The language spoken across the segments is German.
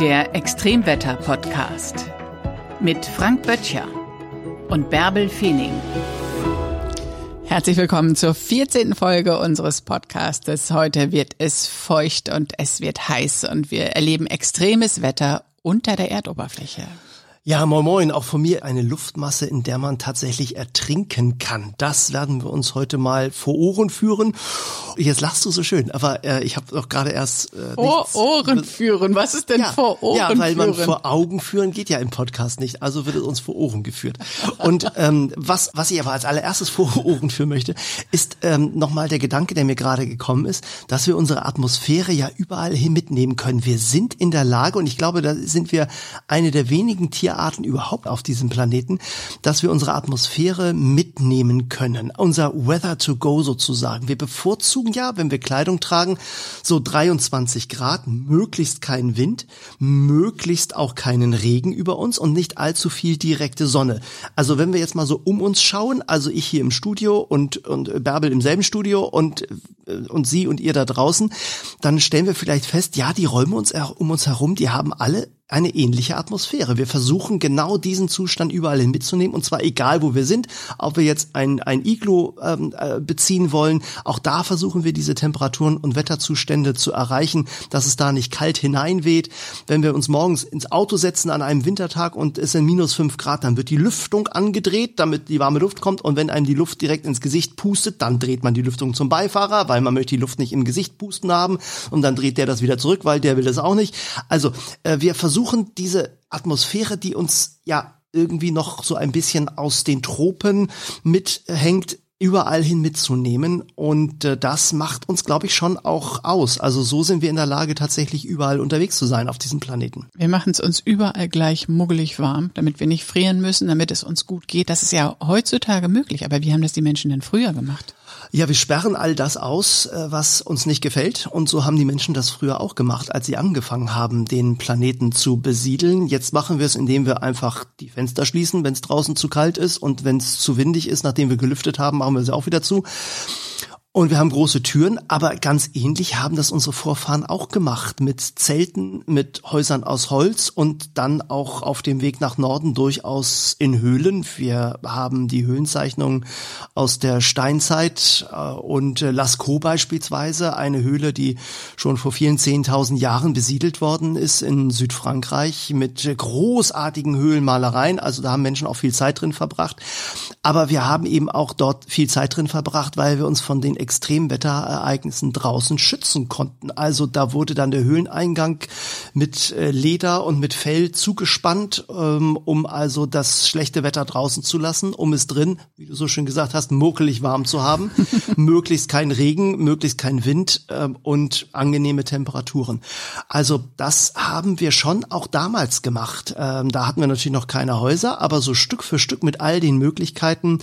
Der Extremwetter-Podcast mit Frank Böttcher und Bärbel Feening. Herzlich willkommen zur 14. Folge unseres Podcastes. Heute wird es feucht und es wird heiß und wir erleben extremes Wetter unter der Erdoberfläche. Ja, moin moin, auch von mir eine Luftmasse, in der man tatsächlich ertrinken kann. Das werden wir uns heute mal vor Ohren führen. Jetzt lachst du so schön, aber äh, ich habe doch gerade erst äh, Vor Ohren führen, was ist denn ja, vor Ohren Ja, weil man vor Augen führen geht ja im Podcast nicht, also wird es uns vor Ohren geführt. Und ähm, was, was ich aber als allererstes vor Ohren führen möchte, ist ähm, nochmal der Gedanke, der mir gerade gekommen ist, dass wir unsere Atmosphäre ja überall hin mitnehmen können. Wir sind in der Lage, und ich glaube, da sind wir eine der wenigen Tier Tierarten überhaupt auf diesem Planeten, dass wir unsere Atmosphäre mitnehmen können. Unser Weather to go sozusagen. Wir bevorzugen ja, wenn wir Kleidung tragen, so 23 Grad, möglichst keinen Wind, möglichst auch keinen Regen über uns und nicht allzu viel direkte Sonne. Also wenn wir jetzt mal so um uns schauen, also ich hier im Studio und, und Bärbel im selben Studio und, und Sie und ihr da draußen, dann stellen wir vielleicht fest, ja, die Räume uns um uns herum, die haben alle eine ähnliche Atmosphäre. Wir versuchen genau diesen Zustand überall hin mitzunehmen und zwar egal, wo wir sind, ob wir jetzt ein, ein Iglo ähm, äh, beziehen wollen, auch da versuchen wir diese Temperaturen und Wetterzustände zu erreichen, dass es da nicht kalt hineinweht. Wenn wir uns morgens ins Auto setzen an einem Wintertag und es sind minus fünf Grad, dann wird die Lüftung angedreht, damit die warme Luft kommt und wenn einem die Luft direkt ins Gesicht pustet, dann dreht man die Lüftung zum Beifahrer, weil man möchte die Luft nicht im Gesicht pusten haben und dann dreht der das wieder zurück, weil der will das auch nicht. Also äh, wir versuchen versuchen diese Atmosphäre, die uns ja irgendwie noch so ein bisschen aus den Tropen mithängt, überall hin mitzunehmen. Und äh, das macht uns, glaube ich, schon auch aus. Also so sind wir in der Lage, tatsächlich überall unterwegs zu sein auf diesem Planeten. Wir machen es uns überall gleich muggelig warm, damit wir nicht frieren müssen, damit es uns gut geht. Das ist ja heutzutage möglich. Aber wie haben das die Menschen denn früher gemacht? Ja, wir sperren all das aus, äh, was uns nicht gefällt. Und so haben die Menschen das früher auch gemacht, als sie angefangen haben, den Planeten zu besiedeln. Jetzt machen wir es, indem wir einfach die Fenster schließen, wenn es draußen zu kalt ist. Und wenn es zu windig ist, nachdem wir gelüftet haben, machen wir sie auch wieder zu. Und wir haben große Türen, aber ganz ähnlich haben das unsere Vorfahren auch gemacht mit Zelten, mit Häusern aus Holz und dann auch auf dem Weg nach Norden durchaus in Höhlen. Wir haben die Höhlenzeichnungen aus der Steinzeit äh, und äh, Lascaux beispielsweise, eine Höhle, die schon vor vielen zehntausend Jahren besiedelt worden ist in Südfrankreich mit großartigen Höhlenmalereien. Also da haben Menschen auch viel Zeit drin verbracht. Aber wir haben eben auch dort viel Zeit drin verbracht, weil wir uns von den Extremwetterereignissen draußen schützen konnten. Also da wurde dann der Höhleneingang mit äh, Leder und mit Fell zugespannt, ähm, um also das schlechte Wetter draußen zu lassen, um es drin, wie du so schön gesagt hast, muckelig warm zu haben, möglichst kein Regen, möglichst kein Wind ähm, und angenehme Temperaturen. Also das haben wir schon auch damals gemacht. Ähm, da hatten wir natürlich noch keine Häuser, aber so Stück für Stück mit all den Möglichkeiten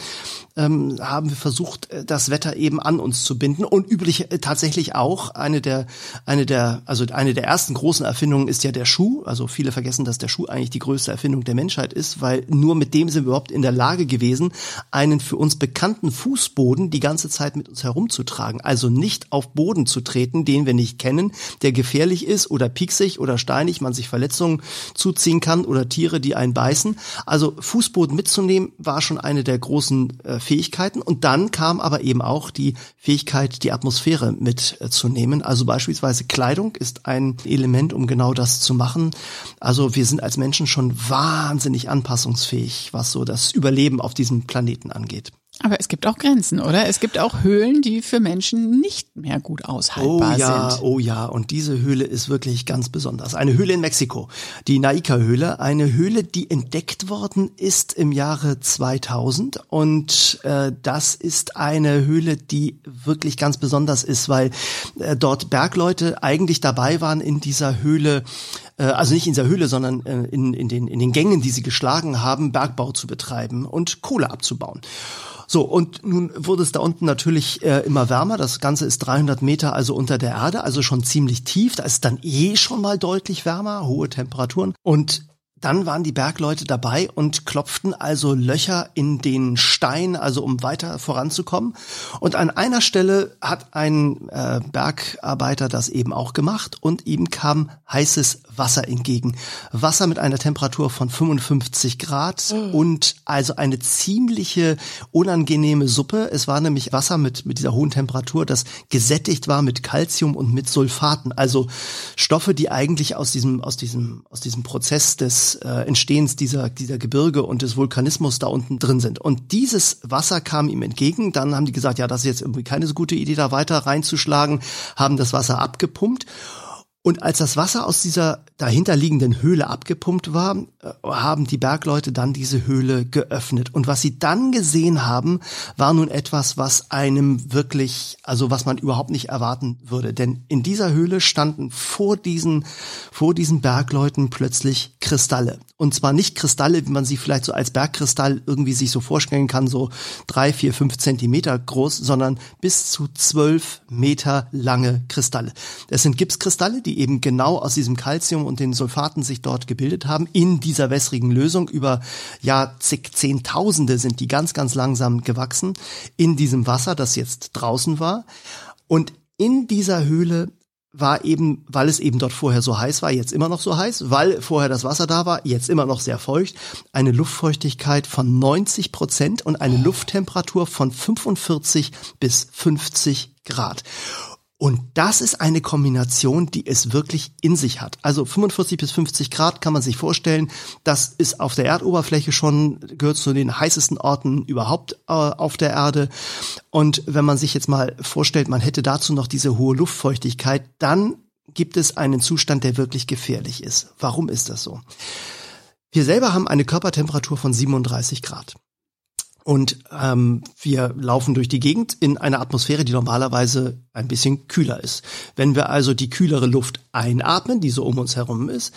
haben wir versucht, äh, das Wetter eben an uns zu binden und üblich äh, tatsächlich auch eine der eine der also eine der ersten großen Erfindungen ist ja der Schuh. Also viele vergessen, dass der Schuh eigentlich die größte Erfindung der Menschheit ist, weil nur mit dem sind wir überhaupt in der Lage gewesen, einen für uns bekannten Fußboden die ganze Zeit mit uns herumzutragen. Also nicht auf Boden zu treten, den wir nicht kennen, der gefährlich ist oder pieksig oder steinig, man sich Verletzungen zuziehen kann oder Tiere, die einen beißen. Also Fußboden mitzunehmen war schon eine der großen äh, Fähigkeiten und dann kam aber eben auch die Fähigkeit, die Atmosphäre mitzunehmen. Also beispielsweise Kleidung ist ein Element, um genau das zu machen. Also wir sind als Menschen schon wahnsinnig anpassungsfähig, was so das Überleben auf diesem Planeten angeht. Aber es gibt auch Grenzen, oder? Es gibt auch Höhlen, die für Menschen nicht mehr gut aushaltbar oh ja, sind. Oh ja, und diese Höhle ist wirklich ganz besonders. Eine Höhle in Mexiko, die Naica-Höhle, eine Höhle, die entdeckt worden ist im Jahre 2000 und äh, das ist eine Höhle, die wirklich ganz besonders ist, weil äh, dort Bergleute eigentlich dabei waren in dieser Höhle äh, also nicht in dieser Höhle, sondern äh, in, in, den, in den Gängen, die sie geschlagen haben, Bergbau zu betreiben und Kohle abzubauen. So, und nun wurde es da unten natürlich äh, immer wärmer. Das Ganze ist 300 Meter also unter der Erde, also schon ziemlich tief. Da ist dann eh schon mal deutlich wärmer, hohe Temperaturen. Und dann waren die Bergleute dabei und klopften also Löcher in den Stein, also um weiter voranzukommen. Und an einer Stelle hat ein äh, Bergarbeiter das eben auch gemacht und ihm kam heißes Wasser entgegen. Wasser mit einer Temperatur von 55 Grad mhm. und also eine ziemliche unangenehme Suppe. Es war nämlich Wasser mit, mit dieser hohen Temperatur, das gesättigt war mit Calcium und mit Sulfaten. Also Stoffe, die eigentlich aus diesem, aus diesem, aus diesem Prozess des äh, Entstehens dieser, dieser Gebirge und des Vulkanismus da unten drin sind. Und dieses Wasser kam ihm entgegen. Dann haben die gesagt, ja, das ist jetzt irgendwie keine so gute Idee, da weiter reinzuschlagen, haben das Wasser abgepumpt. Und als das Wasser aus dieser dahinterliegenden Höhle abgepumpt war, äh, haben die Bergleute dann diese Höhle geöffnet. Und was sie dann gesehen haben, war nun etwas, was einem wirklich, also was man überhaupt nicht erwarten würde. Denn in dieser Höhle standen vor diesen, vor diesen Bergleuten plötzlich Kristalle. Und zwar nicht Kristalle, wie man sie vielleicht so als Bergkristall irgendwie sich so vorstellen kann, so drei, vier, fünf Zentimeter groß, sondern bis zu zwölf Meter lange Kristalle. Das sind Gipskristalle, die eben genau aus diesem Calcium und den Sulfaten sich dort gebildet haben, in dieser wässrigen Lösung. Über ja, zig Zehntausende sind die ganz, ganz langsam gewachsen in diesem Wasser, das jetzt draußen war. Und in dieser Höhle war eben, weil es eben dort vorher so heiß war, jetzt immer noch so heiß, weil vorher das Wasser da war, jetzt immer noch sehr feucht, eine Luftfeuchtigkeit von 90 Prozent und eine Lufttemperatur von 45 bis 50 Grad. Und das ist eine Kombination, die es wirklich in sich hat. Also 45 bis 50 Grad kann man sich vorstellen. Das ist auf der Erdoberfläche schon, gehört zu den heißesten Orten überhaupt äh, auf der Erde. Und wenn man sich jetzt mal vorstellt, man hätte dazu noch diese hohe Luftfeuchtigkeit, dann gibt es einen Zustand, der wirklich gefährlich ist. Warum ist das so? Wir selber haben eine Körpertemperatur von 37 Grad. Und ähm, wir laufen durch die Gegend in einer Atmosphäre, die normalerweise ein bisschen kühler ist. Wenn wir also die kühlere Luft einatmen, die so um uns herum ist,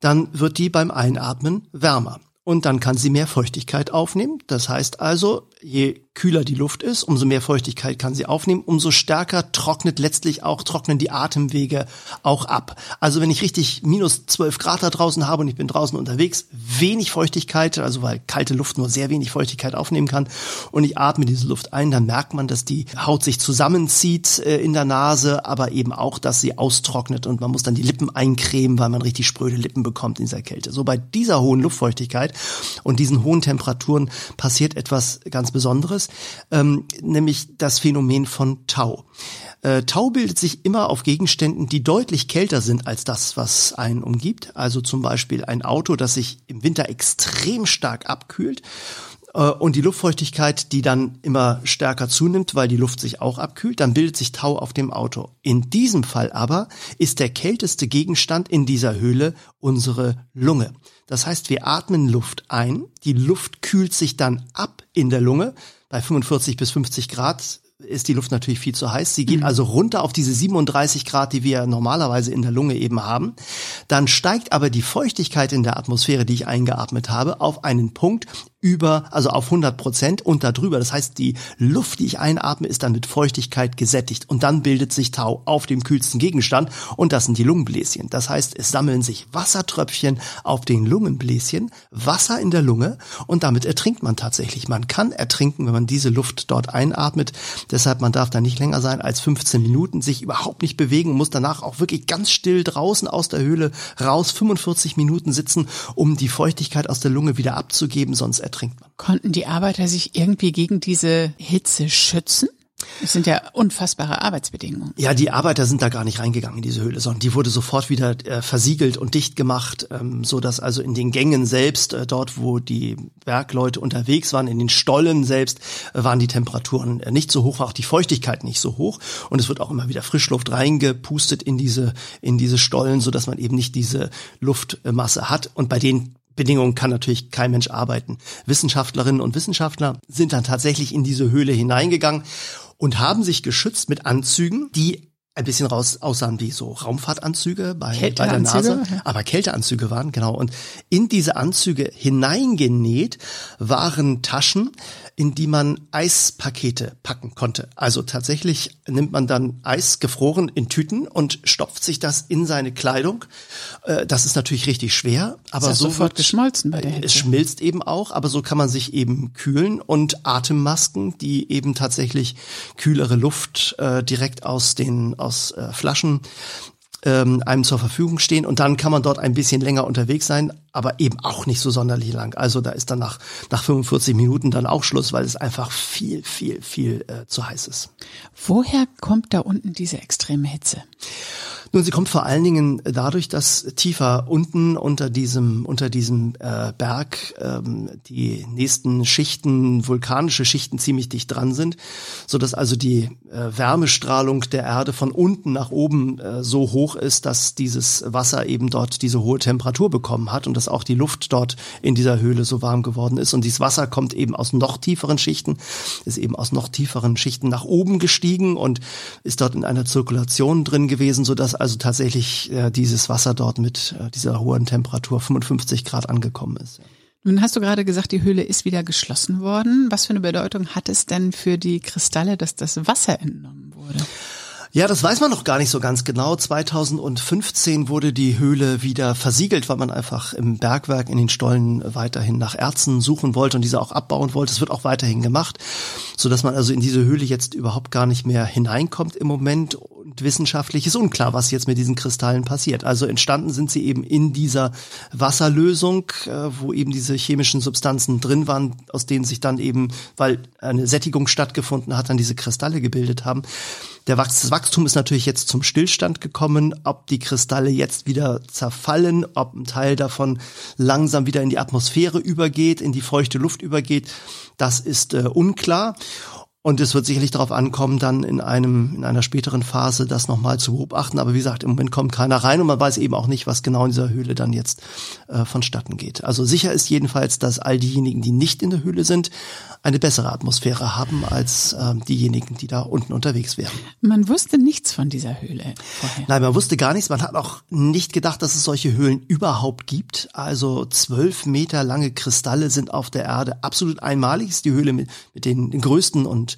dann wird die beim Einatmen wärmer. Und dann kann sie mehr Feuchtigkeit aufnehmen. Das heißt also, je kühler die Luft ist, umso mehr Feuchtigkeit kann sie aufnehmen, umso stärker trocknet letztlich auch, trocknen die Atemwege auch ab. Also wenn ich richtig minus 12 Grad da draußen habe und ich bin draußen unterwegs, wenig Feuchtigkeit, also weil kalte Luft nur sehr wenig Feuchtigkeit aufnehmen kann und ich atme diese Luft ein, dann merkt man, dass die Haut sich zusammenzieht äh, in der Nase, aber eben auch, dass sie austrocknet und man muss dann die Lippen eincremen, weil man richtig spröde Lippen bekommt in dieser Kälte. So bei dieser hohen Luftfeuchtigkeit und diesen hohen Temperaturen passiert etwas ganz Besonderes ähm, nämlich das Phänomen von Tau. Äh, Tau bildet sich immer auf Gegenständen, die deutlich kälter sind als das, was einen umgibt. Also zum Beispiel ein Auto, das sich im Winter extrem stark abkühlt äh, und die Luftfeuchtigkeit, die dann immer stärker zunimmt, weil die Luft sich auch abkühlt, dann bildet sich Tau auf dem Auto. In diesem Fall aber ist der kälteste Gegenstand in dieser Höhle unsere Lunge. Das heißt, wir atmen Luft ein, die Luft kühlt sich dann ab in der Lunge, bei 45 bis 50 Grad ist die Luft natürlich viel zu heiß. Sie geht mhm. also runter auf diese 37 Grad, die wir normalerweise in der Lunge eben haben. Dann steigt aber die Feuchtigkeit in der Atmosphäre, die ich eingeatmet habe, auf einen Punkt, über, also auf 100 Prozent und darüber. Das heißt, die Luft, die ich einatme, ist dann mit Feuchtigkeit gesättigt und dann bildet sich Tau auf dem kühlsten Gegenstand und das sind die Lungenbläschen. Das heißt, es sammeln sich Wassertröpfchen auf den Lungenbläschen, Wasser in der Lunge und damit ertrinkt man tatsächlich. Man kann ertrinken, wenn man diese Luft dort einatmet. Deshalb, man darf da nicht länger sein als 15 Minuten, sich überhaupt nicht bewegen, muss danach auch wirklich ganz still draußen aus der Höhle raus, 45 Minuten sitzen, um die Feuchtigkeit aus der Lunge wieder abzugeben, sonst ertrinkt man. Konnten die Arbeiter sich irgendwie gegen diese Hitze schützen? Es sind ja unfassbare Arbeitsbedingungen. Ja, die Arbeiter sind da gar nicht reingegangen in diese Höhle, sondern die wurde sofort wieder äh, versiegelt und dicht gemacht, ähm, so dass also in den Gängen selbst, äh, dort wo die Bergleute unterwegs waren, in den Stollen selbst, äh, waren die Temperaturen äh, nicht so hoch, war auch die Feuchtigkeit nicht so hoch und es wird auch immer wieder Frischluft reingepustet in diese in diese Stollen, so dass man eben nicht diese Luftmasse hat und bei den Bedingungen kann natürlich kein Mensch arbeiten. Wissenschaftlerinnen und Wissenschaftler sind dann tatsächlich in diese Höhle hineingegangen und haben sich geschützt mit Anzügen, die ein bisschen raus aussahen wie so Raumfahrtanzüge bei, bei der NASA, aber Kälteanzüge waren, genau. Und in diese Anzüge hineingenäht waren Taschen, in die man Eispakete packen konnte. Also tatsächlich nimmt man dann Eis gefroren in Tüten und stopft sich das in seine Kleidung. Äh, das ist natürlich richtig schwer, aber so sofort geschmolzen bei der Hitze. Es schmilzt eben auch, aber so kann man sich eben kühlen und Atemmasken, die eben tatsächlich kühlere Luft äh, direkt aus den aus äh, Flaschen ähm, einem zur Verfügung stehen und dann kann man dort ein bisschen länger unterwegs sein, aber eben auch nicht so sonderlich lang. Also da ist dann nach, nach 45 Minuten dann auch Schluss, weil es einfach viel, viel, viel äh, zu heiß ist. Woher kommt da unten diese extreme Hitze? Nun, sie kommt vor allen Dingen dadurch, dass tiefer unten unter diesem unter diesem äh, Berg ähm, die nächsten Schichten, vulkanische Schichten ziemlich dicht dran sind, so dass also die äh, Wärmestrahlung der Erde von unten nach oben äh, so hoch ist, dass dieses Wasser eben dort diese hohe Temperatur bekommen hat und dass auch die Luft dort in dieser Höhle so warm geworden ist. Und dieses Wasser kommt eben aus noch tieferen Schichten, ist eben aus noch tieferen Schichten nach oben gestiegen und ist dort in einer Zirkulation drin gewesen, so dass also tatsächlich äh, dieses Wasser dort mit äh, dieser hohen Temperatur 55 Grad angekommen ist. Nun hast du gerade gesagt, die Höhle ist wieder geschlossen worden. Was für eine Bedeutung hat es denn für die Kristalle, dass das Wasser entnommen wurde? Ja, das weiß man noch gar nicht so ganz genau. 2015 wurde die Höhle wieder versiegelt, weil man einfach im Bergwerk in den Stollen weiterhin nach Erzen suchen wollte und diese auch abbauen wollte. Es wird auch weiterhin gemacht, so dass man also in diese Höhle jetzt überhaupt gar nicht mehr hineinkommt im Moment. Wissenschaftlich ist unklar, was jetzt mit diesen Kristallen passiert. Also entstanden sind sie eben in dieser Wasserlösung, äh, wo eben diese chemischen Substanzen drin waren, aus denen sich dann eben, weil eine Sättigung stattgefunden hat, dann diese Kristalle gebildet haben. Der Wachstum ist natürlich jetzt zum Stillstand gekommen. Ob die Kristalle jetzt wieder zerfallen, ob ein Teil davon langsam wieder in die Atmosphäre übergeht, in die feuchte Luft übergeht, das ist äh, unklar. Und es wird sicherlich darauf ankommen, dann in einem, in einer späteren Phase das nochmal zu beobachten. Aber wie gesagt, im Moment kommt keiner rein und man weiß eben auch nicht, was genau in dieser Höhle dann jetzt äh, vonstatten geht. Also sicher ist jedenfalls, dass all diejenigen, die nicht in der Höhle sind, eine bessere Atmosphäre haben als äh, diejenigen, die da unten unterwegs wären. Man wusste nichts von dieser Höhle vorher. Nein, man wusste gar nichts. Man hat auch nicht gedacht, dass es solche Höhlen überhaupt gibt. Also zwölf Meter lange Kristalle sind auf der Erde absolut einmalig. Ist die Höhle mit, mit den, den größten und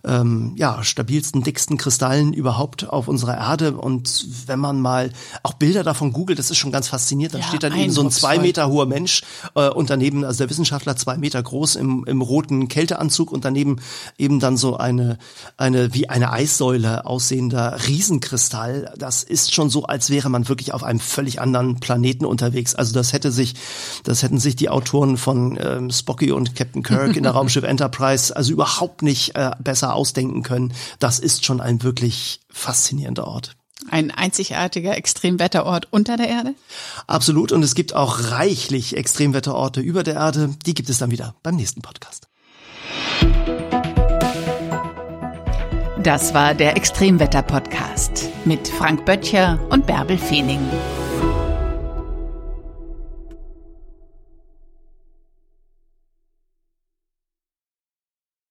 ähm, ja, stabilsten, dicksten Kristallen überhaupt auf unserer Erde. Und wenn man mal auch Bilder davon googelt, das ist schon ganz faszinierend. Dann ja, steht dann eben so ein zwei Meter hoher Mensch äh, und daneben, also der Wissenschaftler zwei Meter groß im, im roten Kälteanzug und daneben eben dann so eine, eine wie eine Eissäule aussehender Riesenkristall. Das ist schon so, als wäre man wirklich auf einem völlig anderen Planeten unterwegs. Also das hätte sich, das hätten sich die Autoren von ähm, Spocky und Captain Kirk in der Raumschiff Enterprise also überhaupt nicht äh, besser ausdenken können. Das ist schon ein wirklich faszinierender Ort. Ein einzigartiger Extremwetterort unter der Erde? Absolut. Und es gibt auch reichlich Extremwetterorte über der Erde. Die gibt es dann wieder beim nächsten Podcast. Das war der Extremwetter-Podcast mit Frank Böttcher und Bärbel Feening.